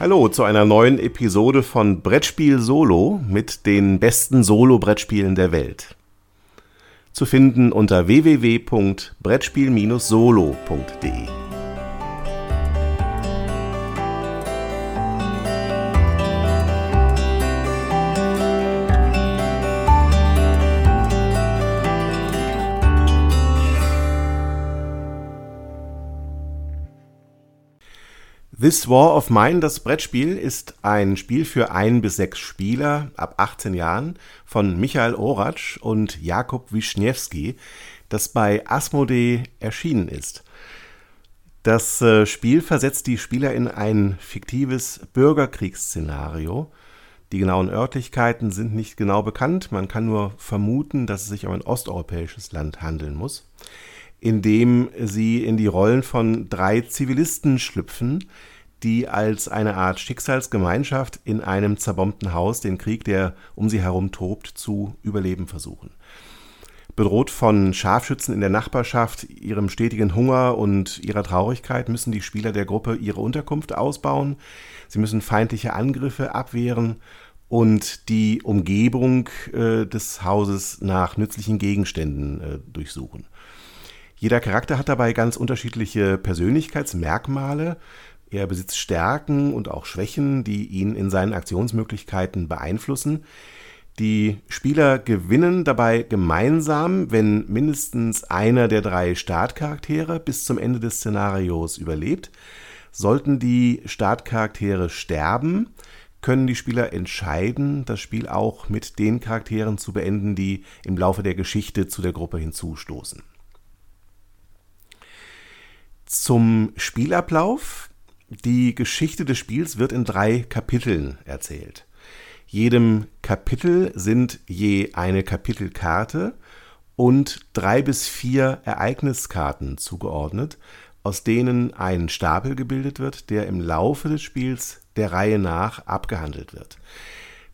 Hallo zu einer neuen Episode von Brettspiel Solo mit den besten Solo-Brettspielen der Welt. Zu finden unter www.brettspiel-solo.de. This War of Mine, das Brettspiel, ist ein Spiel für ein bis sechs Spieler ab 18 Jahren von Michael Oratsch und Jakub Wischniewski, das bei Asmodee erschienen ist. Das äh, Spiel versetzt die Spieler in ein fiktives Bürgerkriegsszenario. Die genauen Örtlichkeiten sind nicht genau bekannt, man kann nur vermuten, dass es sich um ein osteuropäisches Land handeln muss in dem sie in die Rollen von drei Zivilisten schlüpfen, die als eine Art Schicksalsgemeinschaft in einem zerbombten Haus den Krieg, der um sie herum tobt, zu überleben versuchen. Bedroht von Scharfschützen in der Nachbarschaft, ihrem stetigen Hunger und ihrer Traurigkeit müssen die Spieler der Gruppe ihre Unterkunft ausbauen. Sie müssen feindliche Angriffe abwehren und die Umgebung äh, des Hauses nach nützlichen Gegenständen äh, durchsuchen. Jeder Charakter hat dabei ganz unterschiedliche Persönlichkeitsmerkmale. Er besitzt Stärken und auch Schwächen, die ihn in seinen Aktionsmöglichkeiten beeinflussen. Die Spieler gewinnen dabei gemeinsam, wenn mindestens einer der drei Startcharaktere bis zum Ende des Szenarios überlebt. Sollten die Startcharaktere sterben, können die Spieler entscheiden, das Spiel auch mit den Charakteren zu beenden, die im Laufe der Geschichte zu der Gruppe hinzustoßen. Zum Spielablauf die Geschichte des Spiels wird in drei Kapiteln erzählt. Jedem Kapitel sind je eine Kapitelkarte und drei bis vier Ereigniskarten zugeordnet, aus denen ein Stapel gebildet wird, der im Laufe des Spiels der Reihe nach abgehandelt wird.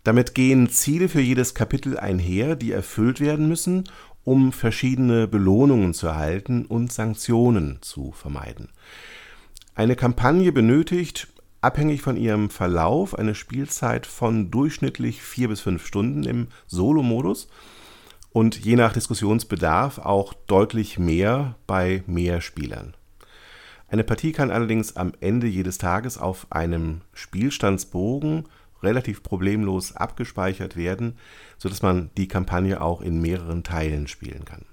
Damit gehen Ziele für jedes Kapitel einher, die erfüllt werden müssen, um verschiedene Belohnungen zu erhalten und Sanktionen zu vermeiden. Eine Kampagne benötigt, abhängig von ihrem Verlauf, eine Spielzeit von durchschnittlich vier bis fünf Stunden im Solo-Modus und je nach Diskussionsbedarf auch deutlich mehr bei mehr Spielern. Eine Partie kann allerdings am Ende jedes Tages auf einem Spielstandsbogen relativ problemlos abgespeichert werden, sodass man die Kampagne auch in mehreren Teilen spielen kann.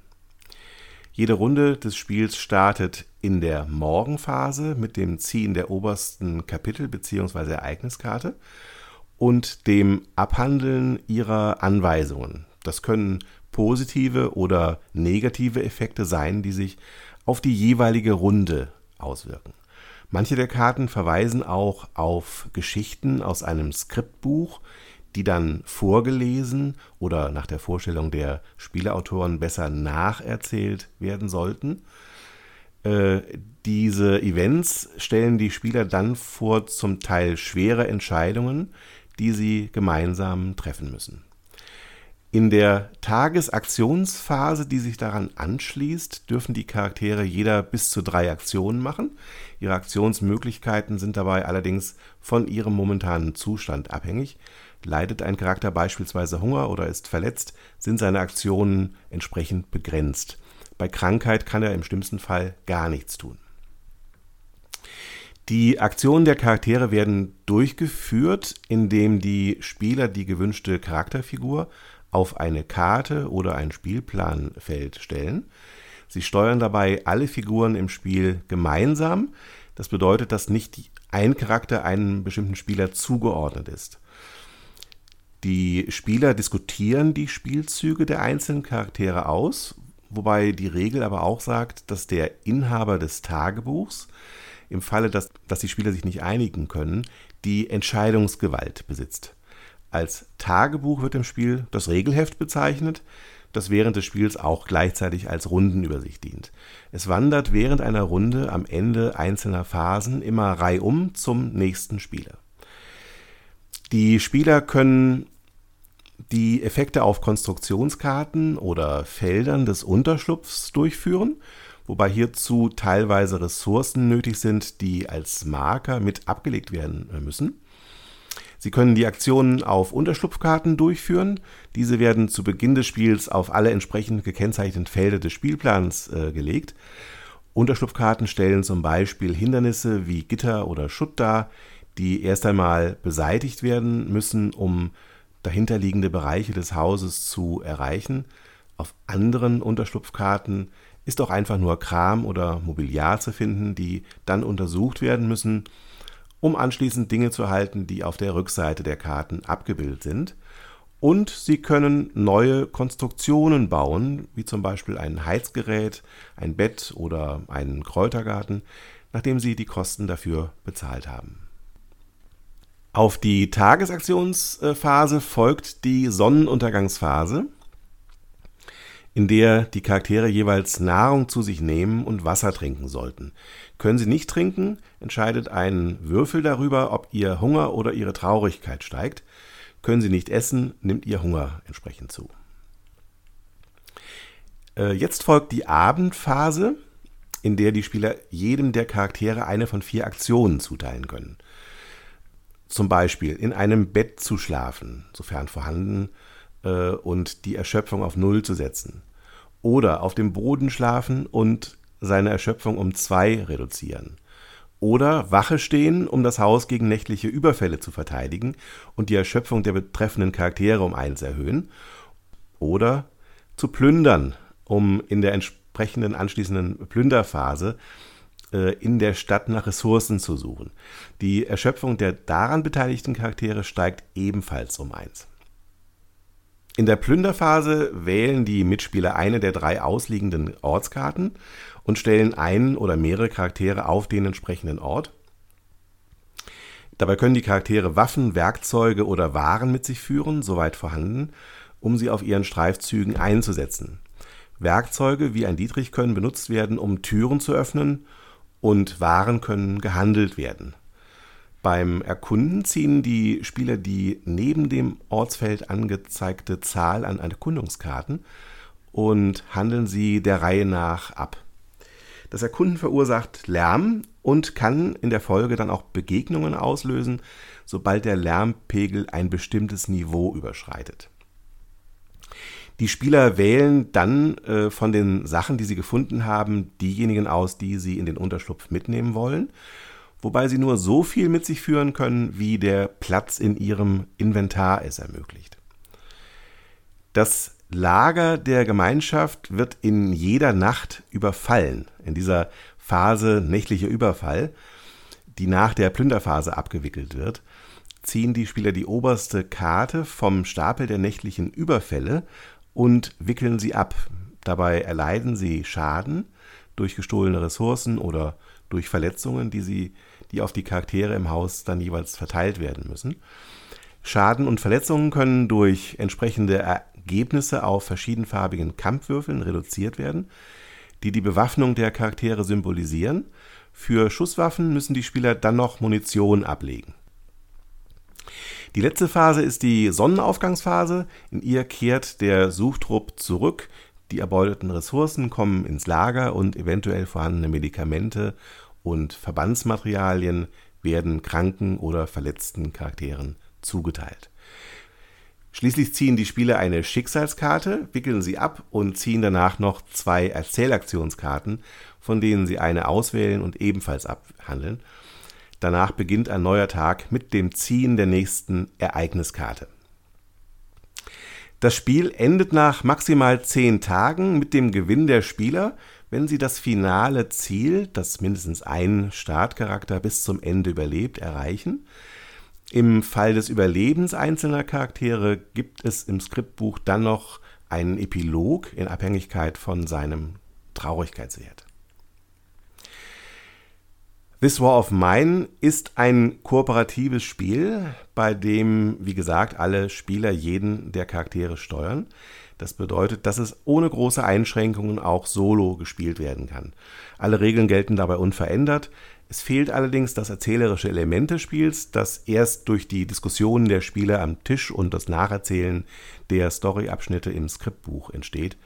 Jede Runde des Spiels startet in der Morgenphase mit dem Ziehen der obersten Kapitel bzw. Ereigniskarte und dem Abhandeln ihrer Anweisungen. Das können positive oder negative Effekte sein, die sich auf die jeweilige Runde auswirken. Manche der Karten verweisen auch auf Geschichten aus einem Skriptbuch, die dann vorgelesen oder nach der Vorstellung der Spieleautoren besser nacherzählt werden sollten. Äh, diese Events stellen die Spieler dann vor zum Teil schwere Entscheidungen, die sie gemeinsam treffen müssen. In der Tagesaktionsphase, die sich daran anschließt, dürfen die Charaktere jeder bis zu drei Aktionen machen. Ihre Aktionsmöglichkeiten sind dabei allerdings von ihrem momentanen Zustand abhängig. Leidet ein Charakter beispielsweise Hunger oder ist verletzt, sind seine Aktionen entsprechend begrenzt. Bei Krankheit kann er im schlimmsten Fall gar nichts tun. Die Aktionen der Charaktere werden durchgeführt, indem die Spieler die gewünschte Charakterfigur auf eine Karte oder ein Spielplanfeld stellen. Sie steuern dabei alle Figuren im Spiel gemeinsam. Das bedeutet, dass nicht ein Charakter einem bestimmten Spieler zugeordnet ist. Die Spieler diskutieren die Spielzüge der einzelnen Charaktere aus, wobei die Regel aber auch sagt, dass der Inhaber des Tagebuchs im Falle, dass, dass die Spieler sich nicht einigen können, die Entscheidungsgewalt besitzt. Als Tagebuch wird im Spiel das Regelheft bezeichnet, das während des Spiels auch gleichzeitig als Rundenübersicht dient. Es wandert während einer Runde am Ende einzelner Phasen immer reihum zum nächsten Spieler. Die Spieler können die Effekte auf Konstruktionskarten oder Feldern des Unterschlupfs durchführen, wobei hierzu teilweise Ressourcen nötig sind, die als Marker mit abgelegt werden müssen. Sie können die Aktionen auf Unterschlupfkarten durchführen. Diese werden zu Beginn des Spiels auf alle entsprechend gekennzeichneten Felder des Spielplans äh, gelegt. Unterschlupfkarten stellen zum Beispiel Hindernisse wie Gitter oder Schutt dar, die erst einmal beseitigt werden müssen, um dahinterliegende Bereiche des Hauses zu erreichen. Auf anderen Unterschlupfkarten ist auch einfach nur Kram oder Mobiliar zu finden, die dann untersucht werden müssen, um anschließend Dinge zu erhalten, die auf der Rückseite der Karten abgebildet sind. Und Sie können neue Konstruktionen bauen, wie zum Beispiel ein Heizgerät, ein Bett oder einen Kräutergarten, nachdem Sie die Kosten dafür bezahlt haben. Auf die Tagesaktionsphase folgt die Sonnenuntergangsphase, in der die Charaktere jeweils Nahrung zu sich nehmen und Wasser trinken sollten. Können sie nicht trinken, entscheidet ein Würfel darüber, ob ihr Hunger oder ihre Traurigkeit steigt. Können sie nicht essen, nimmt ihr Hunger entsprechend zu. Äh, jetzt folgt die Abendphase, in der die Spieler jedem der Charaktere eine von vier Aktionen zuteilen können. Zum Beispiel in einem Bett zu schlafen, sofern vorhanden, äh, und die Erschöpfung auf Null zu setzen. Oder auf dem Boden schlafen und seine Erschöpfung um zwei reduzieren. Oder Wache stehen, um das Haus gegen nächtliche Überfälle zu verteidigen und die Erschöpfung der betreffenden Charaktere um eins erhöhen. Oder zu plündern, um in der entsprechenden anschließenden Plünderphase äh, in der Stadt nach Ressourcen zu suchen. Die Erschöpfung der daran beteiligten Charaktere steigt ebenfalls um eins. In der Plünderphase wählen die Mitspieler eine der drei ausliegenden Ortskarten und stellen einen oder mehrere Charaktere auf den entsprechenden Ort. Dabei können die Charaktere Waffen, Werkzeuge oder Waren mit sich führen, soweit vorhanden, um sie auf ihren Streifzügen einzusetzen. Werkzeuge wie ein Dietrich können benutzt werden, um Türen zu öffnen und Waren können gehandelt werden. Beim Erkunden ziehen die Spieler die neben dem Ortsfeld angezeigte Zahl an Erkundungskarten und handeln sie der Reihe nach ab. Das Erkunden verursacht Lärm und kann in der Folge dann auch Begegnungen auslösen, sobald der Lärmpegel ein bestimmtes Niveau überschreitet. Die Spieler wählen dann äh, von den Sachen, die sie gefunden haben, diejenigen aus, die sie in den Unterschlupf mitnehmen wollen, wobei sie nur so viel mit sich führen können, wie der Platz in ihrem Inventar es ermöglicht. Das Lager der Gemeinschaft wird in jeder Nacht überfallen, in dieser Phase nächtlicher Überfall, die nach der Plünderphase abgewickelt wird, ziehen die Spieler die oberste Karte vom Stapel der nächtlichen Überfälle und wickeln sie ab. Dabei erleiden sie Schaden durch gestohlene Ressourcen oder durch Verletzungen, die sie, die auf die Charaktere im Haus dann jeweils verteilt werden müssen. Schaden und Verletzungen können durch entsprechende Ergebnisse auf verschiedenfarbigen Kampfwürfeln reduziert werden, die die Bewaffnung der Charaktere symbolisieren. Für Schusswaffen müssen die Spieler dann noch Munition ablegen. Die letzte Phase ist die Sonnenaufgangsphase. In ihr kehrt der Suchtrupp zurück. Die erbeuteten Ressourcen kommen ins Lager und eventuell vorhandene Medikamente und Verbandsmaterialien werden kranken oder verletzten Charakteren zugeteilt. Schließlich ziehen die Spieler eine Schicksalskarte, wickeln sie ab und ziehen danach noch zwei Erzählaktionskarten, von denen sie eine auswählen und ebenfalls abhandeln. Danach beginnt ein neuer Tag mit dem Ziehen der nächsten Ereigniskarte. Das Spiel endet nach maximal zehn Tagen mit dem Gewinn der Spieler, wenn sie das finale Ziel, das mindestens ein Startcharakter bis zum Ende überlebt, erreichen. Im Fall des Überlebens einzelner Charaktere gibt es im Skriptbuch dann noch einen Epilog in Abhängigkeit von seinem Traurigkeitswert. This War of Mine ist ein kooperatives Spiel, bei dem, wie gesagt, alle Spieler jeden der Charaktere steuern. Das bedeutet, dass es ohne große Einschränkungen auch solo gespielt werden kann. Alle Regeln gelten dabei unverändert. Es fehlt allerdings das erzählerische Element des Spiels, das erst durch die Diskussionen der Spieler am Tisch und das Nacherzählen der Storyabschnitte im Skriptbuch entsteht.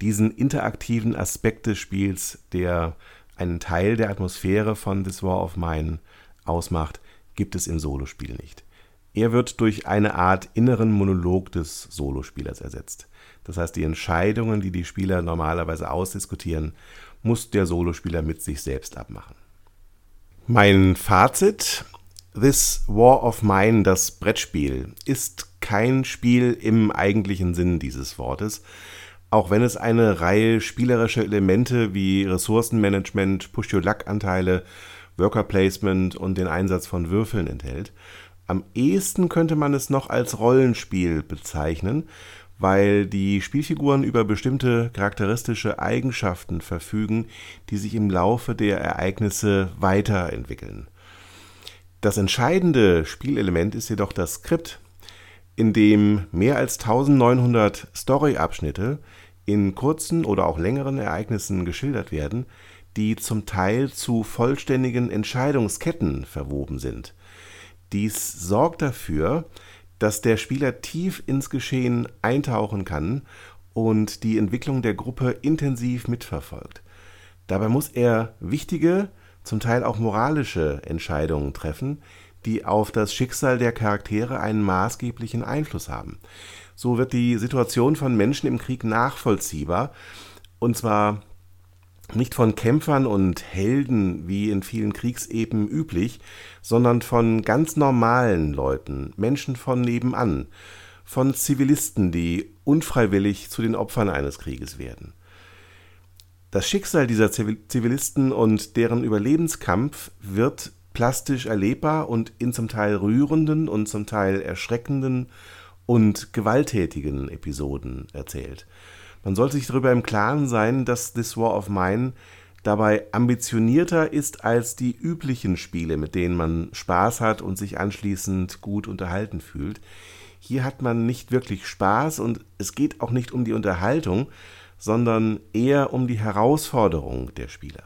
diesen interaktiven Aspekt des Spiels, der einen Teil der Atmosphäre von This War of Mine ausmacht, gibt es im Solospiel nicht. Er wird durch eine Art inneren Monolog des Solospielers ersetzt. Das heißt, die Entscheidungen, die die Spieler normalerweise ausdiskutieren, muss der Solospieler mit sich selbst abmachen. Mein Fazit: This War of Mine, das Brettspiel, ist kein Spiel im eigentlichen Sinn dieses Wortes, auch wenn es eine Reihe spielerischer Elemente wie Ressourcenmanagement, Push-Your-Luck-Anteile, Worker Placement und den Einsatz von Würfeln enthält. Am ehesten könnte man es noch als Rollenspiel bezeichnen, weil die Spielfiguren über bestimmte charakteristische Eigenschaften verfügen, die sich im Laufe der Ereignisse weiterentwickeln. Das entscheidende Spielelement ist jedoch das Skript, in dem mehr als 1900 Story-Abschnitte in kurzen oder auch längeren Ereignissen geschildert werden, die zum Teil zu vollständigen Entscheidungsketten verwoben sind. Dies sorgt dafür, dass der Spieler tief ins Geschehen eintauchen kann und die Entwicklung der Gruppe intensiv mitverfolgt. Dabei muss er wichtige, zum Teil auch moralische Entscheidungen treffen, die auf das Schicksal der Charaktere einen maßgeblichen Einfluss haben. So wird die Situation von Menschen im Krieg nachvollziehbar, und zwar nicht von Kämpfern und Helden wie in vielen Kriegsepen üblich, sondern von ganz normalen Leuten, Menschen von nebenan, von Zivilisten, die unfreiwillig zu den Opfern eines Krieges werden. Das Schicksal dieser Zivilisten und deren Überlebenskampf wird plastisch erlebbar und in zum Teil rührenden und zum Teil erschreckenden und gewalttätigen Episoden erzählt. Man sollte sich darüber im Klaren sein, dass This War of Mine dabei ambitionierter ist als die üblichen Spiele, mit denen man Spaß hat und sich anschließend gut unterhalten fühlt. Hier hat man nicht wirklich Spaß und es geht auch nicht um die Unterhaltung, sondern eher um die Herausforderung der Spieler.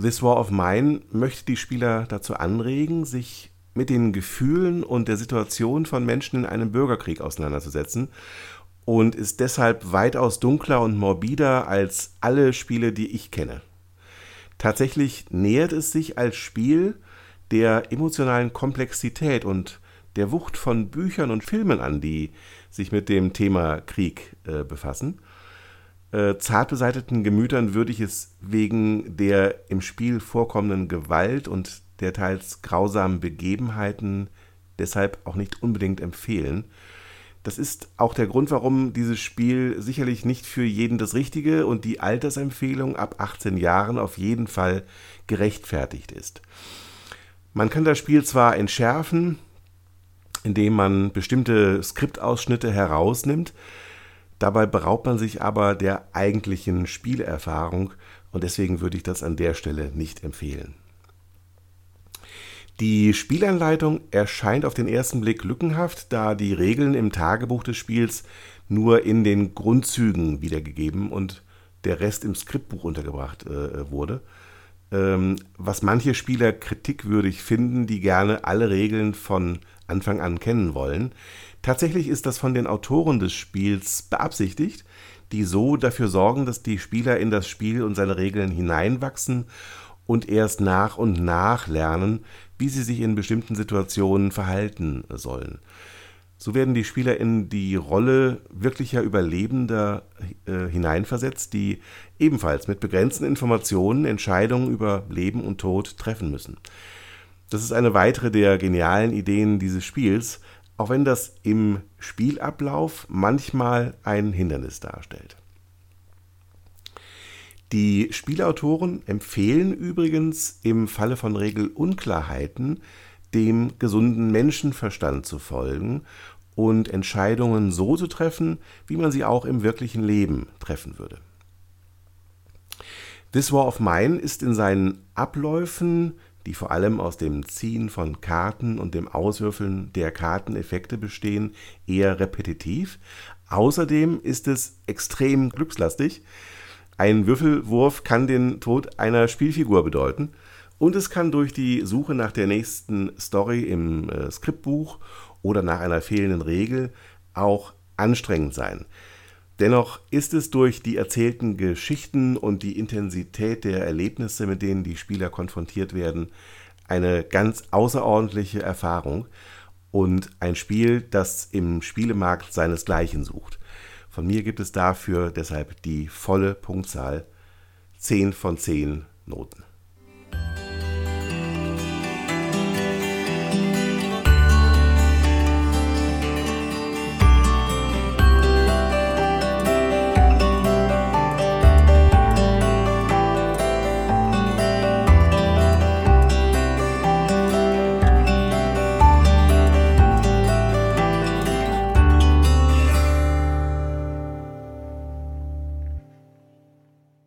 This War of Mine möchte die Spieler dazu anregen, sich mit den Gefühlen und der Situation von Menschen in einem Bürgerkrieg auseinanderzusetzen und ist deshalb weitaus dunkler und morbider als alle Spiele, die ich kenne. Tatsächlich nähert es sich als Spiel der emotionalen Komplexität und der Wucht von Büchern und Filmen an, die sich mit dem Thema Krieg äh, befassen. Äh, zart beseiteten Gemütern würde ich es wegen der im Spiel vorkommenden Gewalt und der teils grausamen Begebenheiten deshalb auch nicht unbedingt empfehlen. Das ist auch der Grund, warum dieses Spiel sicherlich nicht für jeden das Richtige und die Altersempfehlung ab 18 Jahren auf jeden Fall gerechtfertigt ist. Man kann das Spiel zwar entschärfen, indem man bestimmte Skriptausschnitte herausnimmt, dabei beraubt man sich aber der eigentlichen Spielerfahrung und deswegen würde ich das an der Stelle nicht empfehlen. Die Spielanleitung erscheint auf den ersten Blick lückenhaft, da die Regeln im Tagebuch des Spiels nur in den Grundzügen wiedergegeben und der Rest im Skriptbuch untergebracht äh, wurde. Ähm, was manche Spieler kritikwürdig finden, die gerne alle Regeln von Anfang an kennen wollen. Tatsächlich ist das von den Autoren des Spiels beabsichtigt, die so dafür sorgen, dass die Spieler in das Spiel und seine Regeln hineinwachsen und erst nach und nach lernen, wie sie sich in bestimmten Situationen verhalten sollen. So werden die Spieler in die Rolle wirklicher Überlebender äh, hineinversetzt, die ebenfalls mit begrenzten Informationen Entscheidungen über Leben und Tod treffen müssen. Das ist eine weitere der genialen Ideen dieses Spiels, auch wenn das im Spielablauf manchmal ein Hindernis darstellt. Die Spielautoren empfehlen übrigens im Falle von Regelunklarheiten dem gesunden Menschenverstand zu folgen und Entscheidungen so zu treffen, wie man sie auch im wirklichen Leben treffen würde. This War of Mine ist in seinen Abläufen, die vor allem aus dem Ziehen von Karten und dem Auswürfeln der Karteneffekte bestehen, eher repetitiv. Außerdem ist es extrem glückslastig, ein Würfelwurf kann den Tod einer Spielfigur bedeuten. Und es kann durch die Suche nach der nächsten Story im äh, Skriptbuch oder nach einer fehlenden Regel auch anstrengend sein. Dennoch ist es durch die erzählten Geschichten und die Intensität der Erlebnisse, mit denen die Spieler konfrontiert werden, eine ganz außerordentliche Erfahrung und ein Spiel, das im Spielemarkt seinesgleichen sucht. Von mir gibt es dafür deshalb die volle Punktzahl 10 von 10 Noten.